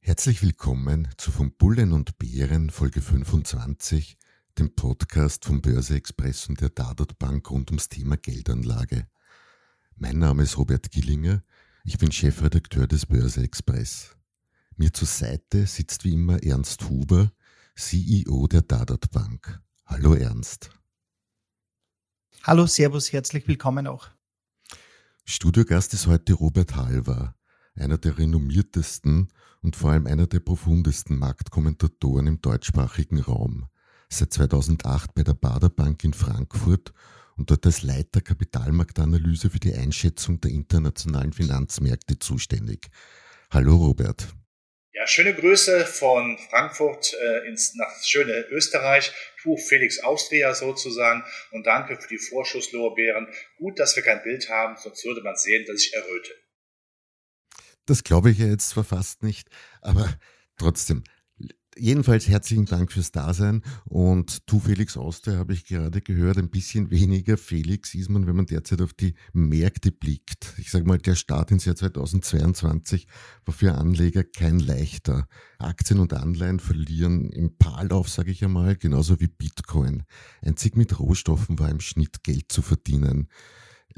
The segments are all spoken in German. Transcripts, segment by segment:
Herzlich willkommen zu Von Bullen und Bären Folge 25, dem Podcast vom Börse Express und der Dadat Bank rund ums Thema Geldanlage. Mein Name ist Robert Gillinger, ich bin Chefredakteur des Börse Express. Mir zur Seite sitzt wie immer Ernst Huber, CEO der Dadat Bank. Hallo Ernst. Hallo, Servus, herzlich willkommen auch. Studiogast ist heute Robert Halver, einer der renommiertesten und vor allem einer der profundesten Marktkommentatoren im deutschsprachigen Raum. Seit 2008 bei der Bader Bank in Frankfurt und dort als Leiter Kapitalmarktanalyse für die Einschätzung der internationalen Finanzmärkte zuständig. Hallo Robert. Ja, schöne Grüße von Frankfurt äh, ins, nach schöne Österreich. Tu Felix Austria sozusagen und danke für die Vorschusslorbeeren. Gut, dass wir kein Bild haben, sonst würde man sehen, dass ich erröte. Das glaube ich ja jetzt zwar fast nicht, aber trotzdem, Jedenfalls herzlichen Dank fürs Dasein und tu Felix Auster habe ich gerade gehört, ein bisschen weniger Felix ist man, wenn man derzeit auf die Märkte blickt. Ich sage mal, der Start ins Jahr 2022 war für Anleger kein leichter. Aktien und Anleihen verlieren im Paarlauf, sage ich einmal, genauso wie Bitcoin. Einzig mit Rohstoffen war im Schnitt Geld zu verdienen.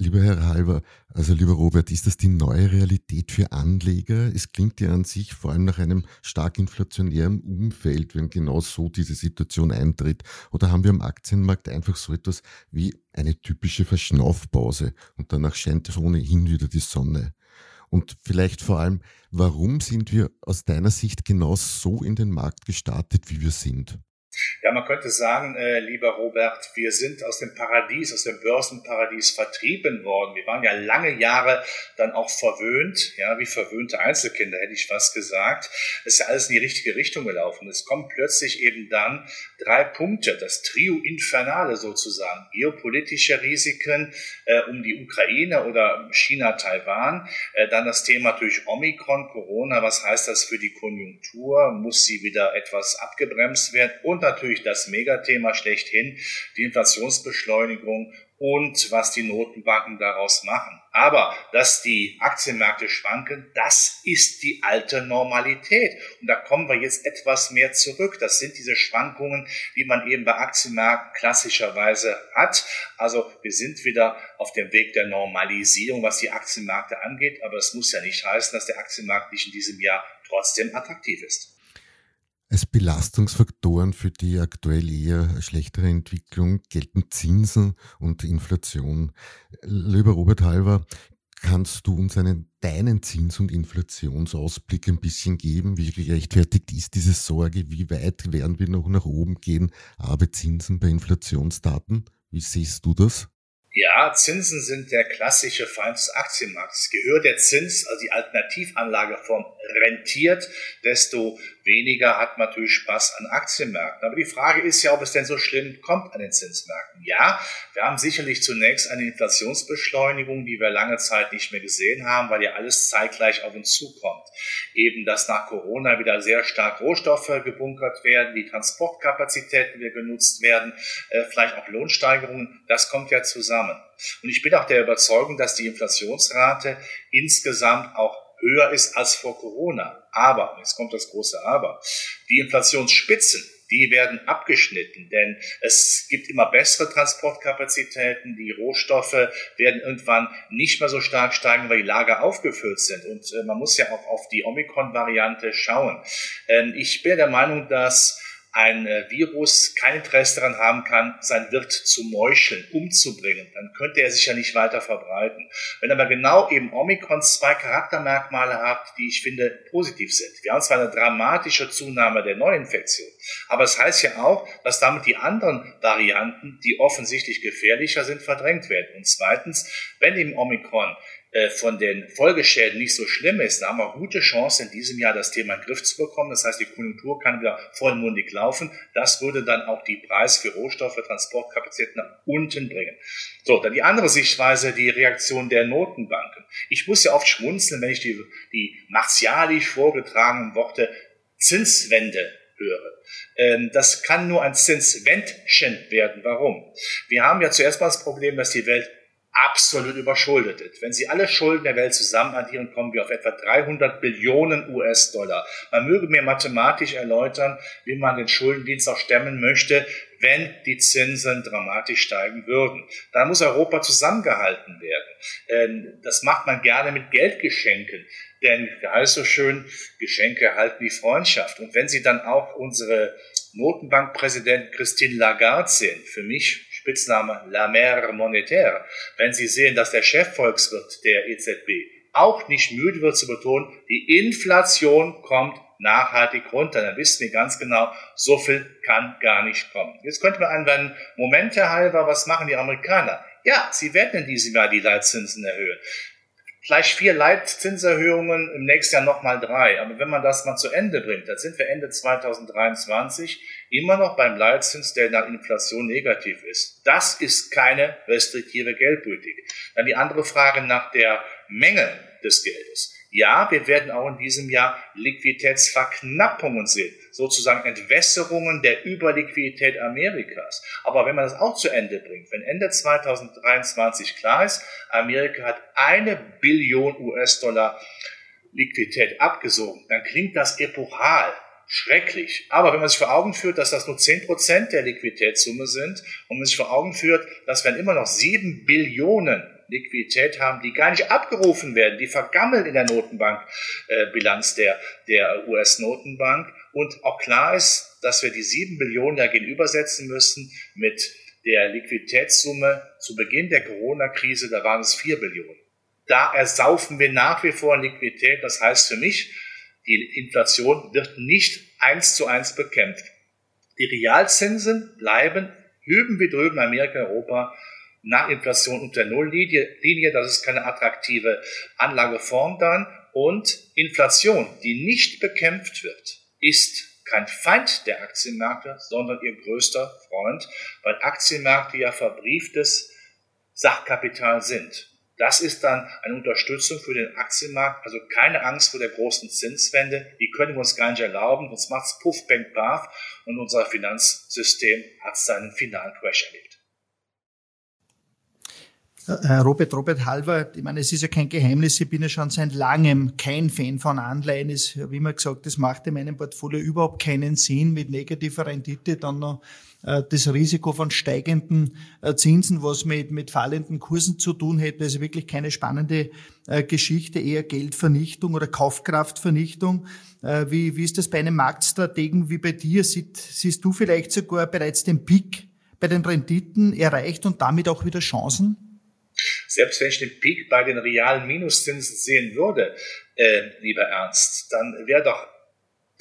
Lieber Herr Halber, also lieber Robert, ist das die neue Realität für Anleger? Es klingt ja an sich vor allem nach einem stark inflationären Umfeld, wenn genau so diese Situation eintritt. Oder haben wir am Aktienmarkt einfach so etwas wie eine typische Verschnaufpause und danach scheint ohnehin wieder die Sonne? Und vielleicht vor allem, warum sind wir aus deiner Sicht genau so in den Markt gestartet, wie wir sind? Ja, man könnte sagen, äh, lieber Robert, wir sind aus dem Paradies, aus dem Börsenparadies vertrieben worden. Wir waren ja lange Jahre dann auch verwöhnt, ja, wie verwöhnte Einzelkinder, hätte ich fast gesagt. Es ist ja alles in die richtige Richtung gelaufen. Es kommen plötzlich eben dann drei Punkte, das Trio Infernale sozusagen, geopolitische Risiken äh, um die Ukraine oder China-Taiwan, äh, dann das Thema natürlich Omikron, Corona, was heißt das für die Konjunktur? Muss sie wieder etwas abgebremst werden? Und natürlich das Megathema schlechthin, die Inflationsbeschleunigung und was die Notenbanken daraus machen. Aber dass die Aktienmärkte schwanken, das ist die alte Normalität. Und da kommen wir jetzt etwas mehr zurück. Das sind diese Schwankungen, die man eben bei Aktienmärkten klassischerweise hat. Also wir sind wieder auf dem Weg der Normalisierung, was die Aktienmärkte angeht. Aber es muss ja nicht heißen, dass der Aktienmarkt nicht in diesem Jahr trotzdem attraktiv ist. Als Belastungsfaktoren für die aktuell eher schlechtere Entwicklung gelten Zinsen und Inflation. Lieber Robert Halver, kannst du uns einen deinen Zins- und Inflationsausblick ein bisschen geben? Wie gerechtfertigt ist diese Sorge? Wie weit werden wir noch nach oben gehen? Aber Zinsen bei Inflationsdaten? Wie siehst du das? Ja, Zinsen sind der klassische Feind des Aktienmarkts. Gehört der Zins, also die Alternativanlageform, rentiert, desto weniger hat man natürlich Spaß an Aktienmärkten. Aber die Frage ist ja, ob es denn so schlimm kommt an den Zinsmärkten. Ja, wir haben sicherlich zunächst eine Inflationsbeschleunigung, die wir lange Zeit nicht mehr gesehen haben, weil ja alles zeitgleich auf uns zukommt. Eben, dass nach Corona wieder sehr stark Rohstoffe gebunkert werden, die Transportkapazitäten wieder genutzt werden, äh, vielleicht auch Lohnsteigerungen, das kommt ja zusammen. Und ich bin auch der Überzeugung, dass die Inflationsrate insgesamt auch höher ist als vor Corona. Aber, jetzt kommt das große Aber, die Inflationsspitzen, die werden abgeschnitten, denn es gibt immer bessere Transportkapazitäten, die Rohstoffe werden irgendwann nicht mehr so stark steigen, weil die Lager aufgefüllt sind. Und äh, man muss ja auch auf die Omikron-Variante schauen. Ähm, ich bin der Meinung, dass ein äh, Virus kein Interesse daran haben kann, sein Wirt zu meucheln, umzubringen, dann könnte er sich ja nicht weiter verbreiten. Wenn aber genau eben Omikron zwei Charaktermerkmale hat, die ich finde positiv sind. Wir haben zwar eine dramatische Zunahme der Neuinfektion, aber es das heißt ja auch, dass damit die anderen Varianten, die offensichtlich gefährlicher sind, verdrängt werden. Und zweitens, wenn eben Omikron von den Folgeschäden nicht so schlimm ist, da haben wir gute Chance, in diesem Jahr das Thema in den Griff zu bekommen. Das heißt, die Konjunktur kann wieder vollmundig laufen. Das würde dann auch die Preise für Rohstoffe, Transportkapazitäten nach unten bringen. So, dann die andere Sichtweise, die Reaktion der Notenbanken. Ich muss ja oft schmunzeln, wenn ich die, die martialisch vorgetragenen Worte Zinswende höre. Ähm, das kann nur ein Zinswändchen werden. Warum? Wir haben ja zuerst mal das Problem, dass die Welt absolut überschuldet ist. Wenn Sie alle Schulden der Welt zusammen addieren, kommen wir auf etwa 300 Billionen US-Dollar. Man möge mir mathematisch erläutern, wie man den Schuldendienst auch stemmen möchte, wenn die Zinsen dramatisch steigen würden. Da muss Europa zusammengehalten werden. Ähm, das macht man gerne mit Geldgeschenken. Denn, wie heißt so schön, Geschenke halten die Freundschaft. Und wenn Sie dann auch unsere Notenbankpräsident Christine Lagarde sehen, für mich Spitzname La Mer Monétaire, wenn Sie sehen, dass der Chefvolkswirt der EZB auch nicht müde wird zu betonen, die Inflation kommt nachhaltig runter, dann wissen wir ganz genau, so viel kann gar nicht kommen. Jetzt könnte man einwenden, Momente halber, was machen die Amerikaner? Ja, sie werden in diesem Jahr die Leitzinsen erhöhen vielleicht vier Leitzinserhöhungen, im nächsten Jahr nochmal drei. Aber wenn man das mal zu Ende bringt, dann sind wir Ende 2023 immer noch beim Leitzins, der nach Inflation negativ ist. Das ist keine restriktive Geldpolitik. Dann die andere Frage nach der Menge des Geldes. Ja, wir werden auch in diesem Jahr Liquiditätsverknappungen sehen, sozusagen Entwässerungen der Überliquidität Amerikas. Aber wenn man das auch zu Ende bringt, wenn Ende 2023 klar ist, Amerika hat eine Billion US-Dollar Liquidität abgesogen, dann klingt das epochal schrecklich. Aber wenn man sich vor Augen führt, dass das nur 10% der Liquiditätssumme sind und man sich vor Augen führt, dass wir immer noch 7 Billionen Liquidität haben, die gar nicht abgerufen werden, die vergammeln in der Notenbankbilanz äh, der, der US-Notenbank. Und auch klar ist, dass wir die 7 Billionen da gegenübersetzen müssen mit der Liquiditätssumme zu Beginn der Corona-Krise, da waren es 4 Billionen. Da ersaufen wir nach wie vor Liquidität. Das heißt für mich, die Inflation wird nicht eins zu eins bekämpft. Die Realzinsen bleiben hüben wie drüben Amerika, Europa nach Inflation unter Nulllinie. Linie, das ist keine attraktive Anlageform dann. Und Inflation, die nicht bekämpft wird, ist kein Feind der Aktienmärkte, sondern ihr größter Freund, weil Aktienmärkte ja verbrieftes Sachkapital sind. Das ist dann eine Unterstützung für den Aktienmarkt, also keine Angst vor der großen Zinswende, die können wir uns gar nicht erlauben, sonst macht es Puff, Bang, Paf und unser Finanzsystem hat seinen finalen Crash erlebt. Äh, Robert, Robert Halver, ich meine, es ist ja kein Geheimnis, ich bin ja schon seit langem kein Fan von Anleihen. Ich habe immer gesagt, das macht in meinem Portfolio überhaupt keinen Sinn, mit negativer Rendite dann noch äh, das Risiko von steigenden äh, Zinsen, was mit, mit fallenden Kursen zu tun hätte. Also wirklich keine spannende Geschichte, eher Geldvernichtung oder Kaufkraftvernichtung. Wie, wie ist das bei einem Marktstrategen wie bei dir? Siehst, siehst du vielleicht sogar bereits den Peak bei den Renditen erreicht und damit auch wieder Chancen? Selbst wenn ich den Peak bei den realen Minuszinsen sehen würde, äh, lieber Ernst, dann wäre doch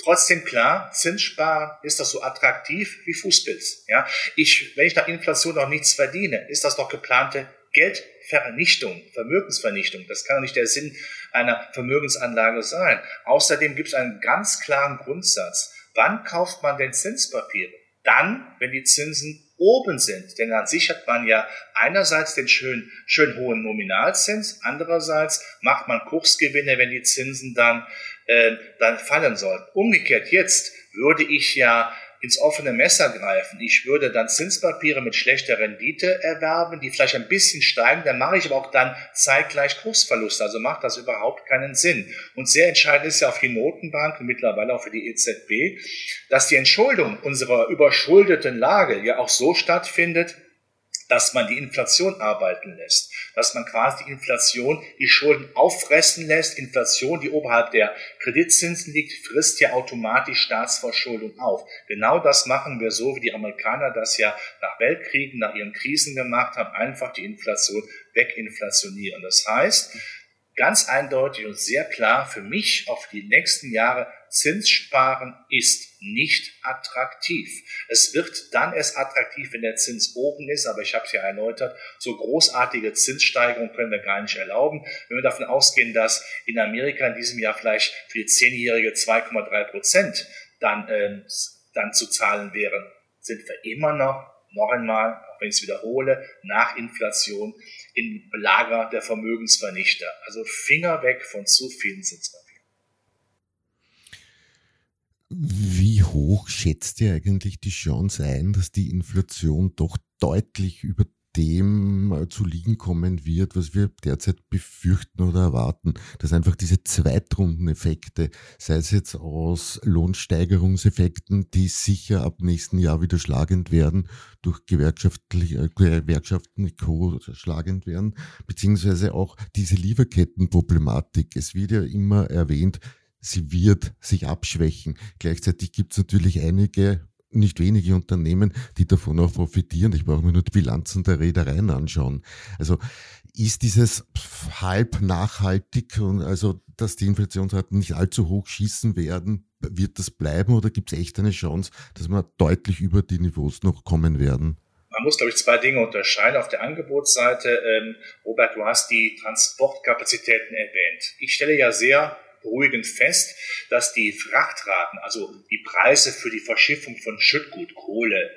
trotzdem klar, Zinssparen ist das so attraktiv wie Fußpilz. Ja, ich, wenn ich nach Inflation noch nichts verdiene, ist das doch geplante Geldvernichtung, Vermögensvernichtung. Das kann doch nicht der Sinn einer Vermögensanlage sein. Außerdem gibt es einen ganz klaren Grundsatz. Wann kauft man denn Zinspapiere? Dann, wenn die Zinsen oben sind. Denn dann sichert man ja einerseits den schön, schön hohen Nominalzins, andererseits macht man Kursgewinne, wenn die Zinsen dann, äh, dann fallen sollen. Umgekehrt jetzt würde ich ja ins offene Messer greifen. Ich würde dann Zinspapiere mit schlechter Rendite erwerben, die vielleicht ein bisschen steigen, dann mache ich aber auch dann zeitgleich Kursverluste. Also macht das überhaupt keinen Sinn. Und sehr entscheidend ist ja auch die Notenbank und mittlerweile auch für die EZB, dass die Entschuldung unserer überschuldeten Lage ja auch so stattfindet, dass man die Inflation arbeiten lässt, dass man quasi die Inflation, die Schulden auffressen lässt. Inflation, die oberhalb der Kreditzinsen liegt, frisst ja automatisch Staatsverschuldung auf. Genau das machen wir so, wie die Amerikaner das ja nach Weltkriegen, nach ihren Krisen gemacht haben, einfach die Inflation weginflationieren. Das heißt, ganz eindeutig und sehr klar für mich auf die nächsten Jahre, Zinssparen ist nicht attraktiv. Es wird dann erst attraktiv, wenn der Zins oben ist, aber ich habe es ja erläutert, so großartige Zinssteigerungen können wir gar nicht erlauben. Wenn wir davon ausgehen, dass in Amerika in diesem Jahr vielleicht für die Zehnjährige 2,3 Prozent dann, äh, dann zu zahlen wären, sind wir immer noch, noch einmal, auch wenn ich es wiederhole, nach Inflation im Lager der Vermögensvernichter. Also Finger weg von zu vielen Zinspapieren. Wie hoch schätzt ihr eigentlich die Chance ein, dass die Inflation doch deutlich über dem äh, zu liegen kommen wird, was wir derzeit befürchten oder erwarten, dass einfach diese Zweitrundeneffekte, sei es jetzt aus Lohnsteigerungseffekten, die sicher ab nächsten Jahr wieder schlagend werden, durch gewerkschaftliche äh, Gewerkschaften Co. schlagend werden, beziehungsweise auch diese Lieferkettenproblematik. Es wird ja immer erwähnt, sie wird sich abschwächen. Gleichzeitig gibt es natürlich einige nicht wenige Unternehmen, die davon auch profitieren. Ich brauche mir nur die Bilanzen der Reedereien anschauen. Also ist dieses halb nachhaltig und also, dass die Inflationsraten nicht allzu hoch schießen werden, wird das bleiben oder gibt es echt eine Chance, dass wir deutlich über die Niveaus noch kommen werden? Man muss, glaube ich, zwei Dinge unterscheiden. Auf der Angebotsseite, ähm, Robert, du hast die Transportkapazitäten erwähnt. Ich stelle ja sehr beruhigend fest, dass die Frachtraten, also die Preise für die Verschiffung von Schüttgut, Kohle,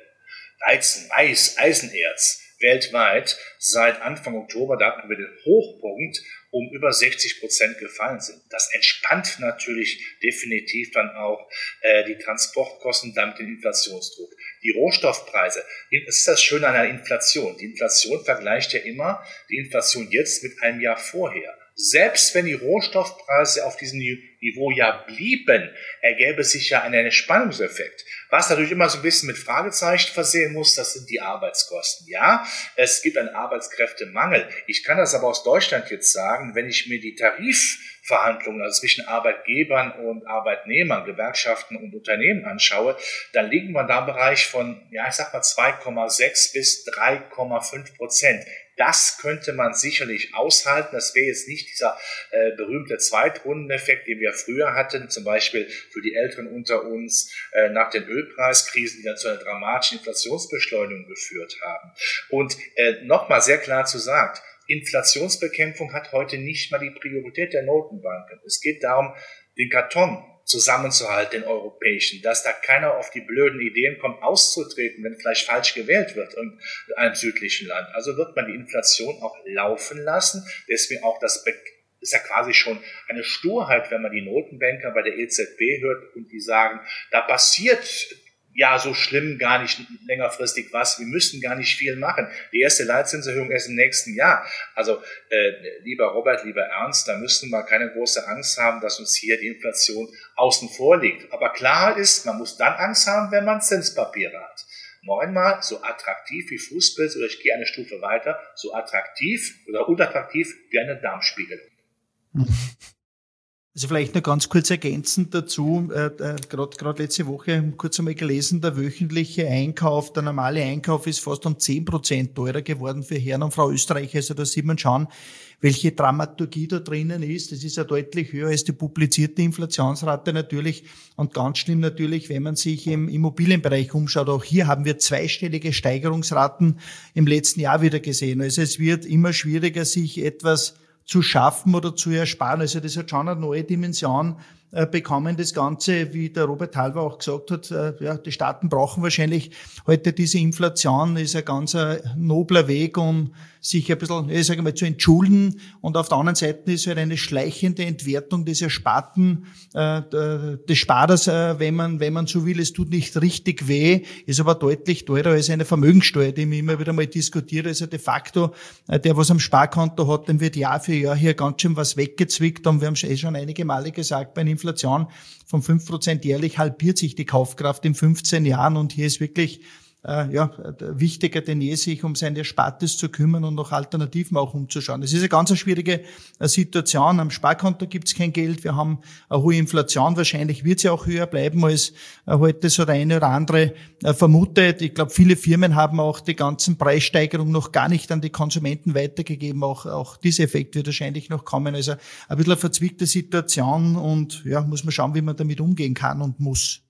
Weizen, Mais, Eisenerz weltweit seit Anfang Oktober, da hatten wir den Hochpunkt, um über 60 Prozent gefallen sind. Das entspannt natürlich definitiv dann auch äh, die Transportkosten, damit den Inflationsdruck. Die Rohstoffpreise, das ist das Schöne an der Inflation. Die Inflation vergleicht ja immer die Inflation jetzt mit einem Jahr vorher. Selbst wenn die Rohstoffpreise auf diesem Niveau ja blieben, ergäbe sich ja ein Entspannungseffekt. Was natürlich immer so ein bisschen mit Fragezeichen versehen muss, das sind die Arbeitskosten. Ja, es gibt einen Arbeitskräftemangel. Ich kann das aber aus Deutschland jetzt sagen, wenn ich mir die Tarifverhandlungen also zwischen Arbeitgebern und Arbeitnehmern, Gewerkschaften und Unternehmen anschaue, dann liegen wir da im Bereich von, ja, ich sag mal 2,6 bis 3,5 Prozent. Das könnte man sicherlich aushalten. Das wäre jetzt nicht dieser äh, berühmte Zweitrundeneffekt, den wir früher hatten, zum Beispiel für die Älteren unter uns äh, nach den Ölpreiskrisen, die dann zu einer dramatischen Inflationsbeschleunigung geführt haben. Und äh, nochmal sehr klar zu sagt, Inflationsbekämpfung hat heute nicht mal die Priorität der Notenbanken. Es geht darum, den Karton zusammenzuhalten, den europäischen, dass da keiner auf die blöden Ideen kommt, auszutreten, wenn vielleicht falsch gewählt wird in einem südlichen Land. Also wird man die Inflation auch laufen lassen. Deswegen auch das ist ja quasi schon eine Sturheit, wenn man die Notenbanker bei der EZB hört und die sagen, da passiert ja so schlimm gar nicht längerfristig was. Wir müssen gar nicht viel machen. Die erste Leitzinserhöhung erst im nächsten Jahr. Also äh, lieber Robert, lieber Ernst, da müssen wir keine große Angst haben, dass uns hier die Inflation außen vor liegt. Aber klar ist, man muss dann Angst haben, wenn man Zinspapiere hat. Noch einmal, so attraktiv wie Fußbild, oder ich gehe eine Stufe weiter, so attraktiv oder unattraktiv wie eine Darmspiegelung. Also vielleicht noch ganz kurz ergänzend dazu, äh, äh, gerade letzte Woche kurz einmal gelesen, der wöchentliche Einkauf, der normale Einkauf ist fast um zehn Prozent teurer geworden für Herrn und Frau Österreich. Also da sieht man schon, welche Dramaturgie da drinnen ist. Das ist ja deutlich höher als die publizierte Inflationsrate natürlich und ganz schlimm natürlich, wenn man sich im Immobilienbereich umschaut. Auch hier haben wir zweistellige Steigerungsraten im letzten Jahr wieder gesehen. Also es wird immer schwieriger, sich etwas zu schaffen oder zu ersparen. Also das hat schon eine neue Dimension bekommen, das Ganze, wie der Robert Halver auch gesagt hat, äh, ja, die Staaten brauchen wahrscheinlich heute diese Inflation, ist ein ganz äh, nobler Weg, um sich ein bisschen, ich sage mal, zu entschulden. Und auf der anderen Seite ist halt eine schleichende Entwertung des Ersparten, äh, des Sparers, äh, wenn man, wenn man so will. Es tut nicht richtig weh, ist aber deutlich teurer als eine Vermögensteuer, die ich immer wieder mal diskutiere. Also de facto, äh, der, was am Sparkonto hat, dem wird Jahr für Jahr hier ganz schön was weggezwickt. Und wir haben eh schon einige Male gesagt, bei einer Inflation von fünf Prozent jährlich halbiert sich die Kaufkraft in 15 Jahren. Und hier ist wirklich äh, ja, wichtiger denn je, sich um seine Spartes zu kümmern und nach Alternativen auch umzuschauen. Es ist eine ganz schwierige äh, Situation. Am Sparkonto gibt es kein Geld. Wir haben eine hohe Inflation. Wahrscheinlich wird sie auch höher bleiben, als äh, heute so der eine oder andere äh, vermutet. Ich glaube, viele Firmen haben auch die ganzen Preissteigerungen noch gar nicht an die Konsumenten weitergegeben. Auch, auch dieser Effekt wird wahrscheinlich noch kommen. Also ein bisschen eine verzwickte Situation und ja, muss man schauen, wie man damit umgehen kann und muss.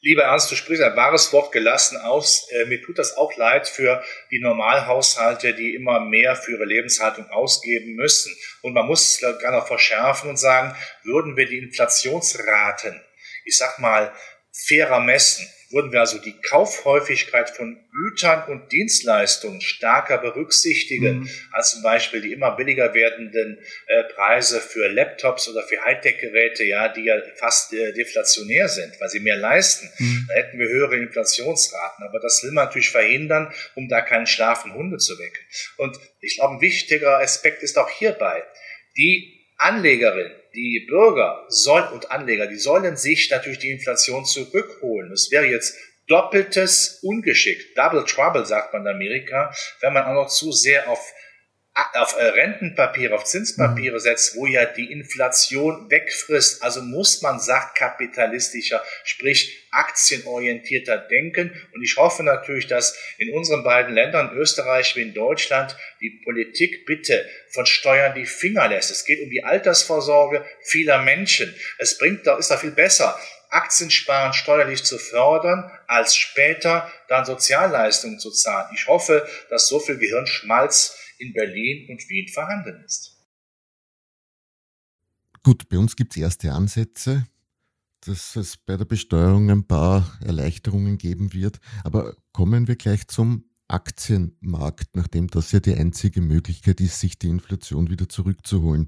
Lieber Ernst, du sprichst ein wahres Wort gelassen aus. Äh, mir tut das auch leid für die Normalhaushalte, die immer mehr für ihre Lebenshaltung ausgeben müssen. Und man muss es gerne noch verschärfen und sagen, würden wir die Inflationsraten, ich sag mal, fairer messen, würden wir also die Kaufhäufigkeit von Gütern und Dienstleistungen stärker berücksichtigen, mhm. als zum Beispiel die immer billiger werdenden äh, Preise für Laptops oder für Hightech-Geräte, ja, die ja fast äh, deflationär sind, weil sie mehr leisten. Mhm. Da hätten wir höhere Inflationsraten. Aber das will man natürlich verhindern, um da keinen schlafenden Hunde zu wecken. Und ich glaube, ein wichtiger Aspekt ist auch hierbei, die Anlegerin, die Bürger soll, und Anleger, die sollen sich natürlich die Inflation zurückholen. Es wäre jetzt doppeltes Ungeschick, Double Trouble, sagt man in Amerika, wenn man auch noch zu sehr auf auf äh, Rentenpapiere, auf Zinspapiere mhm. setzt, wo ja die Inflation wegfrisst. Also muss man sachkapitalistischer, sprich aktienorientierter denken. Und ich hoffe natürlich, dass in unseren beiden Ländern, Österreich wie in Deutschland, die Politik bitte von Steuern die Finger lässt. Es geht um die Altersvorsorge vieler Menschen. Es bringt, da ist da viel besser. Aktiensparen steuerlich zu fördern, als später dann Sozialleistungen zu zahlen. Ich hoffe, dass so viel Gehirnschmalz in Berlin und Wien vorhanden ist. Gut, bei uns gibt es erste Ansätze, dass es bei der Besteuerung ein paar Erleichterungen geben wird. Aber kommen wir gleich zum Aktienmarkt, nachdem das ja die einzige Möglichkeit ist, sich die Inflation wieder zurückzuholen.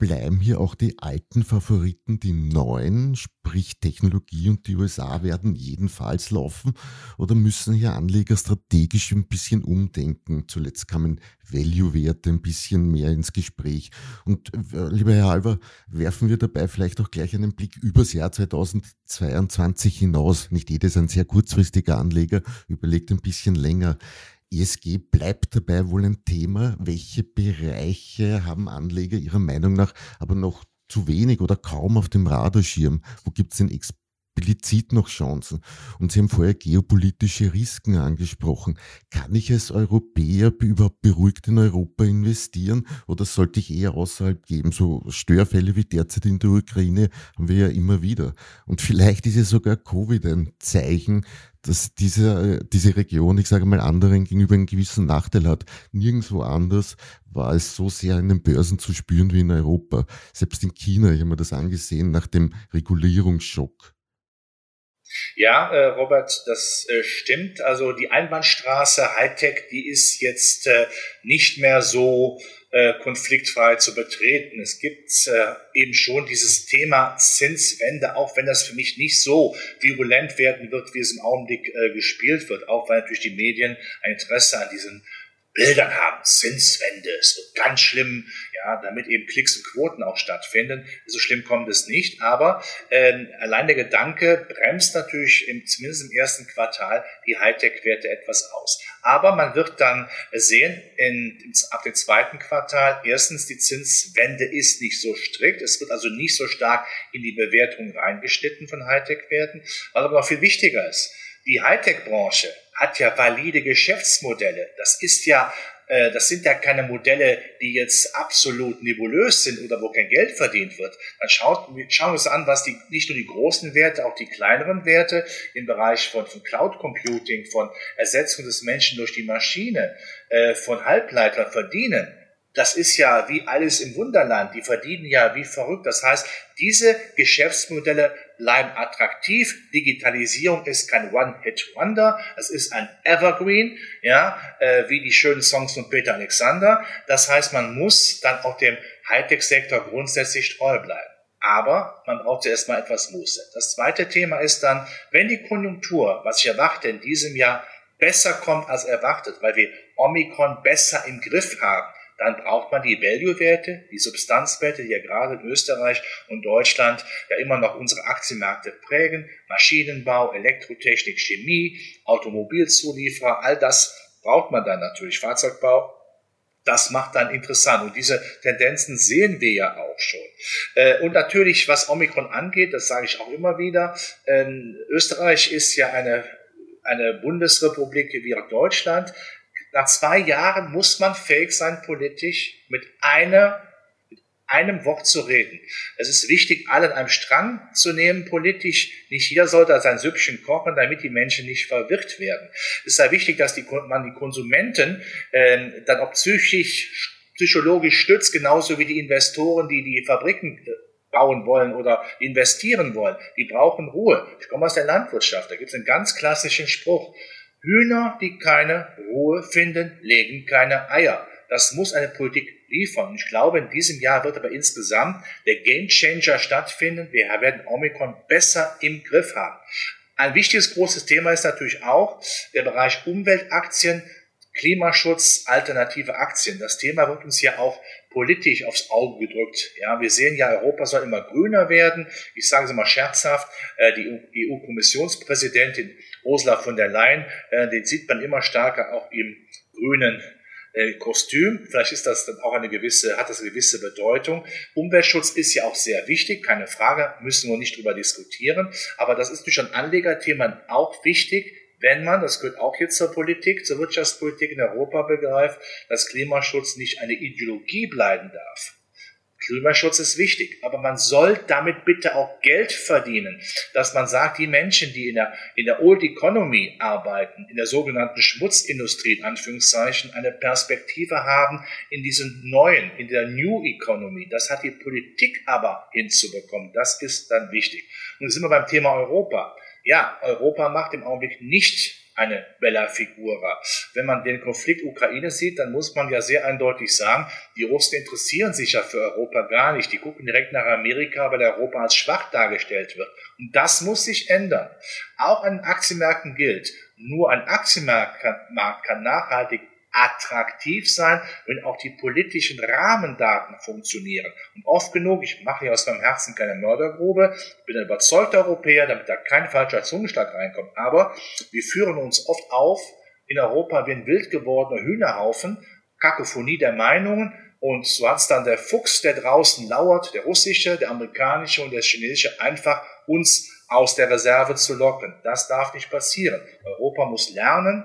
Bleiben hier auch die alten Favoriten, die neuen, sprich Technologie und die USA werden jedenfalls laufen? Oder müssen hier Anleger strategisch ein bisschen umdenken? Zuletzt kamen Value-Werte ein bisschen mehr ins Gespräch. Und äh, lieber Herr Halver, werfen wir dabei vielleicht auch gleich einen Blick übers Jahr 2022 hinaus. Nicht jeder ist ein sehr kurzfristiger Anleger, überlegt ein bisschen länger. ESG bleibt dabei wohl ein Thema. Welche Bereiche haben Anleger Ihrer Meinung nach aber noch zu wenig oder kaum auf dem Radarschirm? Wo gibt es denn explizit noch Chancen? Und Sie haben vorher geopolitische Risiken angesprochen. Kann ich als Europäer überhaupt beruhigt in Europa investieren oder sollte ich eher außerhalb geben? So Störfälle wie derzeit in der Ukraine haben wir ja immer wieder. Und vielleicht ist ja sogar Covid ein Zeichen, dass diese, diese Region, ich sage mal, anderen gegenüber einen gewissen Nachteil hat. Nirgendwo anders war es so sehr in den Börsen zu spüren wie in Europa. Selbst in China, ich habe mir das angesehen, nach dem Regulierungsschock. Ja, äh, Robert, das äh, stimmt. Also die Einbahnstraße Hightech, die ist jetzt äh, nicht mehr so äh, konfliktfrei zu betreten. Es gibt äh, eben schon dieses Thema Zinswende, auch wenn das für mich nicht so virulent werden wird, wie es im Augenblick äh, gespielt wird, auch weil natürlich die Medien ein Interesse an diesen Bildern haben, Zinswende, es wird ganz schlimm, ja, damit eben Klicks und Quoten auch stattfinden. So schlimm kommt es nicht, aber äh, allein der Gedanke bremst natürlich im, zumindest im ersten Quartal die Hightech-Werte etwas aus. Aber man wird dann sehen, in, ab dem zweiten Quartal, erstens, die Zinswende ist nicht so strikt, es wird also nicht so stark in die Bewertung reingeschnitten von Hightech-Werten, was aber noch viel wichtiger ist. Die Hightech-Branche hat ja valide Geschäftsmodelle. Das ist ja, äh, das sind ja keine Modelle, die jetzt absolut nebulös sind oder wo kein Geld verdient wird. Dann schaut, schauen wir uns an, was die, nicht nur die großen Werte, auch die kleineren Werte im Bereich von, von Cloud Computing, von Ersetzung des Menschen durch die Maschine, äh, von Halbleitern verdienen das ist ja wie alles im Wunderland. Die verdienen ja wie verrückt. Das heißt, diese Geschäftsmodelle bleiben attraktiv. Digitalisierung ist kein One-Hit-Wonder. Es ist ein Evergreen, ja, äh, wie die schönen Songs von Peter Alexander. Das heißt, man muss dann auch dem Hightech-Sektor grundsätzlich treu bleiben. Aber man braucht zuerst mal etwas Muße. Das zweite Thema ist dann, wenn die Konjunktur, was ich erwarte, in diesem Jahr besser kommt als erwartet, weil wir Omikron besser im Griff haben, dann braucht man die Value-Werte, die Substanzwerte, die ja gerade in Österreich und Deutschland ja immer noch unsere Aktienmärkte prägen. Maschinenbau, Elektrotechnik, Chemie, Automobilzulieferer, all das braucht man dann natürlich. Fahrzeugbau, das macht dann interessant. Und diese Tendenzen sehen wir ja auch schon. Äh, und natürlich, was Omikron angeht, das sage ich auch immer wieder, ähm, Österreich ist ja eine, eine Bundesrepublik wie auch Deutschland nach zwei Jahren muss man fähig sein, politisch mit einer einem Wort zu reden. Es ist wichtig, alle an einem Strang zu nehmen, politisch. Nicht jeder sollte sein Süppchen kochen, damit die Menschen nicht verwirrt werden. Es ist sehr wichtig, dass die, man die Konsumenten äh, dann auch psychisch, psychologisch stützt, genauso wie die Investoren, die die Fabriken äh, bauen wollen oder investieren wollen. Die brauchen Ruhe. Ich komme aus der Landwirtschaft. Da gibt es einen ganz klassischen Spruch. Hühner, die keine Ruhe finden, legen keine Eier. Das muss eine Politik liefern. Ich glaube, in diesem Jahr wird aber insgesamt der Gamechanger stattfinden. Wir werden Omikron besser im Griff haben. Ein wichtiges großes Thema ist natürlich auch der Bereich Umweltaktien, Klimaschutz, alternative Aktien. Das Thema wird uns ja auch politisch aufs Auge gedrückt. Ja, wir sehen ja, Europa soll immer grüner werden. Ich sage es mal scherzhaft, äh, die EU-Kommissionspräsidentin Ursula von der Leyen, äh, den sieht man immer stärker auch im grünen äh, Kostüm. Vielleicht ist das dann auch eine gewisse, hat das eine gewisse Bedeutung. Umweltschutz ist ja auch sehr wichtig, keine Frage, müssen wir nicht drüber diskutieren. Aber das ist durch ein Anlegerthema auch wichtig, wenn man, das gehört auch jetzt zur Politik, zur Wirtschaftspolitik in Europa begreift, dass Klimaschutz nicht eine Ideologie bleiben darf. Klimaschutz ist wichtig, aber man soll damit bitte auch Geld verdienen, dass man sagt, die Menschen, die in der, in der Old Economy arbeiten, in der sogenannten Schmutzindustrie, in Anführungszeichen, eine Perspektive haben in diesen neuen, in der New Economy. Das hat die Politik aber hinzubekommen. Das ist dann wichtig. Und jetzt sind wir beim Thema Europa. Ja, Europa macht im Augenblick nicht eine Bella Figura. Wenn man den Konflikt Ukraine sieht, dann muss man ja sehr eindeutig sagen, die Russen interessieren sich ja für Europa gar nicht. Die gucken direkt nach Amerika, weil Europa als schwach dargestellt wird. Und das muss sich ändern. Auch an Aktienmärkten gilt, nur ein Aktienmarkt kann, kann nachhaltig attraktiv sein, wenn auch die politischen Rahmendaten funktionieren. Und oft genug, ich mache hier aus meinem Herzen keine Mördergrube, bin ein überzeugter Europäer, damit da kein falscher Zungenschlag reinkommt. Aber wir führen uns oft auf in Europa wie ein wild gewordener Hühnerhaufen, Kakophonie der Meinungen, und so hat dann der Fuchs, der draußen lauert, der russische, der amerikanische und der chinesische, einfach uns aus der Reserve zu locken. Das darf nicht passieren. Europa muss lernen,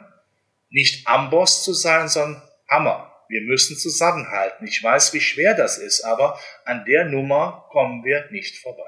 nicht Amboss zu sein, sondern Hammer. Wir müssen zusammenhalten. Ich weiß, wie schwer das ist, aber an der Nummer kommen wir nicht vorbei.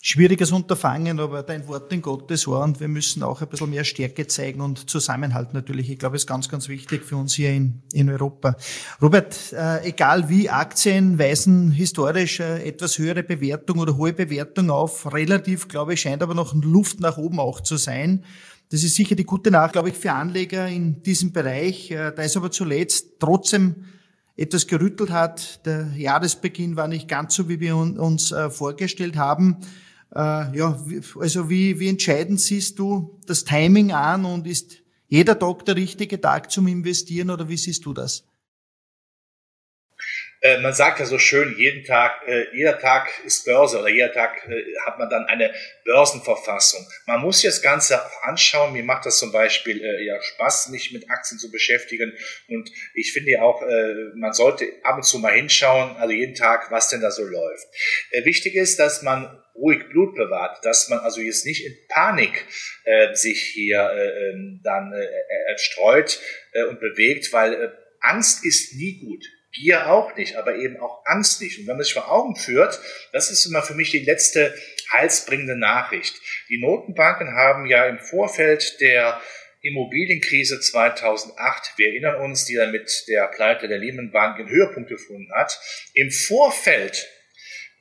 Schwieriges Unterfangen, aber dein Wort in Gottes Ohr und wir müssen auch ein bisschen mehr Stärke zeigen und Zusammenhalt natürlich. Ich glaube, es ist ganz, ganz wichtig für uns hier in, in Europa. Robert, äh, egal wie, Aktien weisen historisch äh, etwas höhere Bewertung oder hohe Bewertung auf. Relativ, glaube ich, scheint aber noch Luft nach oben auch zu sein. Das ist sicher die gute Nachricht, glaube ich, für Anleger in diesem Bereich. Äh, da ist aber zuletzt trotzdem etwas gerüttelt hat. Der Jahresbeginn war nicht ganz so, wie wir uns äh, vorgestellt haben. Äh, ja, also wie, wie entscheidend siehst du das Timing an und ist jeder Tag der richtige Tag zum Investieren oder wie siehst du das? Äh, man sagt ja so schön, jeden Tag, äh, jeder Tag ist Börse oder jeder Tag äh, hat man dann eine Börsenverfassung. Man muss sich das Ganze auch anschauen. Mir macht das zum Beispiel äh, ja Spaß, mich mit Aktien zu beschäftigen. Und ich finde ja auch, äh, man sollte ab und zu mal hinschauen, also jeden Tag, was denn da so läuft. Wichtig ist, dass man ruhig Blut bewahrt, dass man also jetzt nicht in Panik äh, sich hier äh, ähm, dann äh, streut äh, und bewegt, weil äh, Angst ist nie gut. Gier auch nicht, aber eben auch Angst nicht. Und wenn man sich vor Augen führt, das ist immer für mich die letzte heilsbringende Nachricht. Die Notenbanken haben ja im Vorfeld der Immobilienkrise 2008, wir erinnern uns, die dann mit der Pleite der Lehman Bank in Höhepunkt gefunden hat, im Vorfeld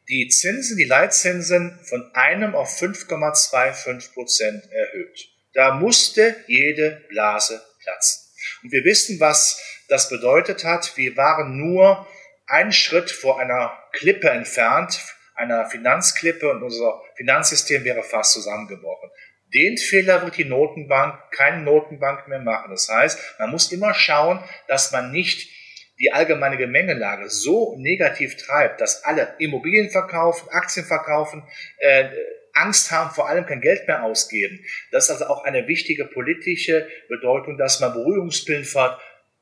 die Zinsen, die Leitzinsen von einem auf 5,25 Prozent erhöht. Da musste jede Blase platzen. Und wir wissen, was das bedeutet hat, wir waren nur einen Schritt vor einer Klippe entfernt, einer Finanzklippe und unser Finanzsystem wäre fast zusammengebrochen. Den Fehler wird die Notenbank, keine Notenbank mehr machen. Das heißt, man muss immer schauen, dass man nicht die allgemeine Gemengelage so negativ treibt, dass alle Immobilien verkaufen, Aktien verkaufen, äh, Angst haben, vor allem kein Geld mehr ausgeben. Das ist also auch eine wichtige politische Bedeutung, dass man Berührungspillen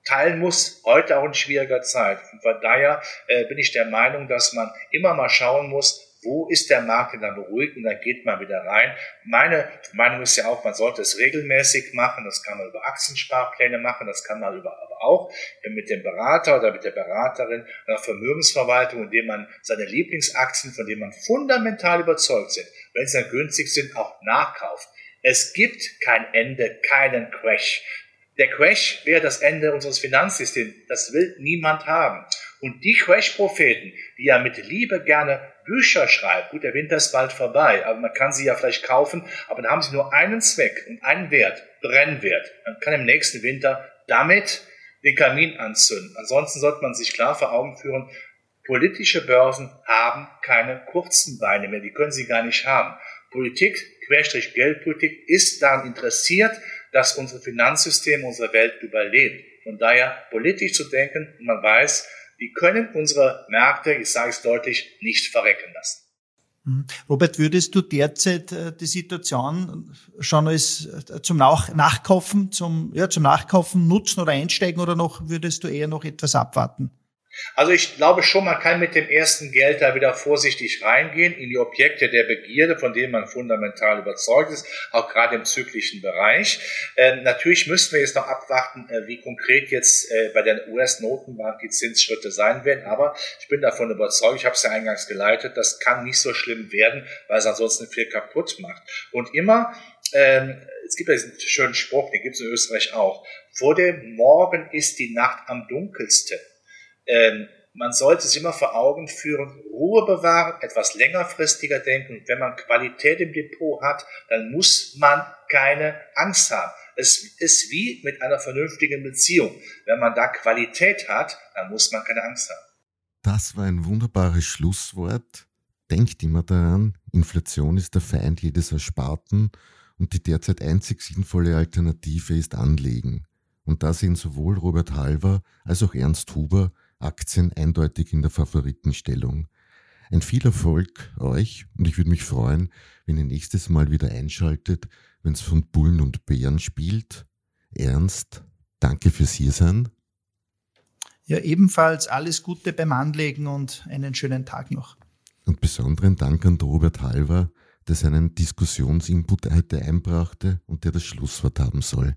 teilen muss, heute auch in schwieriger Zeit. Und von daher äh, bin ich der Meinung, dass man immer mal schauen muss, wo ist der Markt denn dann beruhigt und dann geht man wieder rein. Meine Meinung ist ja auch, man sollte es regelmäßig machen. Das kann man über Aktiensparpläne machen, das kann man über, aber auch mit dem Berater oder mit der Beraterin einer Vermögensverwaltung, indem man seine Lieblingsaktien, von denen man fundamental überzeugt sind, wenn sie dann günstig sind, auch nachkauft. Es gibt kein Ende, keinen Crash. Der Crash wäre das Ende unseres Finanzsystems. Das will niemand haben. Und die Crash-Propheten, die ja mit Liebe gerne Bücher schreiben, gut, der Winter ist bald vorbei, aber man kann sie ja vielleicht kaufen, aber dann haben sie nur einen Zweck und einen Wert, Brennwert. Man kann im nächsten Winter damit den Kamin anzünden. Ansonsten sollte man sich klar vor Augen führen, politische Börsen haben keine kurzen Beine mehr, die können sie gar nicht haben. Politik, Querstrich Geldpolitik, ist daran interessiert, dass unser Finanzsystem, unsere Welt überlebt. Von daher politisch zu denken, man weiß, die können unsere Märkte, ich sage es deutlich, nicht verrecken lassen. Mhm. Robert, würdest du derzeit äh, die Situation schon als äh, zum Nachkaufen, zum, ja, zum Nachkaufen nutzen oder einsteigen oder noch würdest du eher noch etwas abwarten? Also ich glaube schon, man kann mit dem ersten Geld da wieder vorsichtig reingehen in die Objekte der Begierde, von denen man fundamental überzeugt ist, auch gerade im zyklischen Bereich. Ähm, natürlich müssten wir jetzt noch abwarten, äh, wie konkret jetzt äh, bei der US-Notenbank die Zinsschritte sein werden. Aber ich bin davon überzeugt, ich habe es ja eingangs geleitet, das kann nicht so schlimm werden, weil es ansonsten viel kaputt macht. Und immer, ähm, es gibt ja diesen schönen Spruch, den gibt es in Österreich auch, vor dem Morgen ist die Nacht am dunkelsten. Ähm, man sollte sich immer vor Augen führen, Ruhe bewahren, etwas längerfristiger denken. Wenn man Qualität im Depot hat, dann muss man keine Angst haben. Es ist wie mit einer vernünftigen Beziehung. Wenn man da Qualität hat, dann muss man keine Angst haben. Das war ein wunderbares Schlusswort. Denkt immer daran, Inflation ist der Feind jedes Ersparten und die derzeit einzig sinnvolle Alternative ist Anlegen. Und da sehen sowohl Robert Halver als auch Ernst Huber Aktien eindeutig in der Favoritenstellung. Ein viel Erfolg euch und ich würde mich freuen, wenn ihr nächstes Mal wieder einschaltet, wenn es von Bullen und Bären spielt. Ernst, danke fürs Hiersein. Ja, ebenfalls alles Gute beim Anlegen und einen schönen Tag noch. Und besonderen Dank an Robert Halver, der seinen Diskussionsinput heute einbrachte und der das Schlusswort haben soll.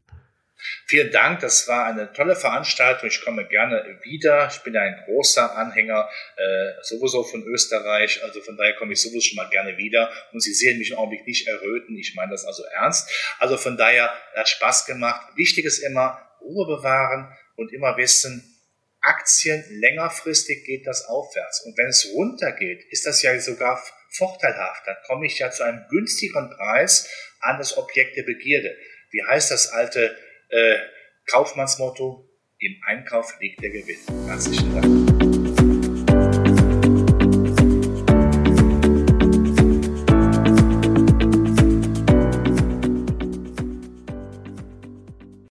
Vielen Dank, das war eine tolle Veranstaltung. Ich komme gerne wieder. Ich bin ja ein großer Anhänger äh, sowieso von Österreich, also von daher komme ich sowieso schon mal gerne wieder. Und Sie sehen mich im Augenblick nicht erröten. Ich meine das also ernst. Also von daher hat Spaß gemacht. Wichtig ist immer Ruhe bewahren und immer wissen, Aktien längerfristig geht das aufwärts. Und wenn es runtergeht, ist das ja sogar vorteilhaft. Dann komme ich ja zu einem günstigeren Preis an das Objekt der Begierde. Wie heißt das alte Kaufmannsmotto, im Einkauf liegt der Gewinn. Herzlichen Dank.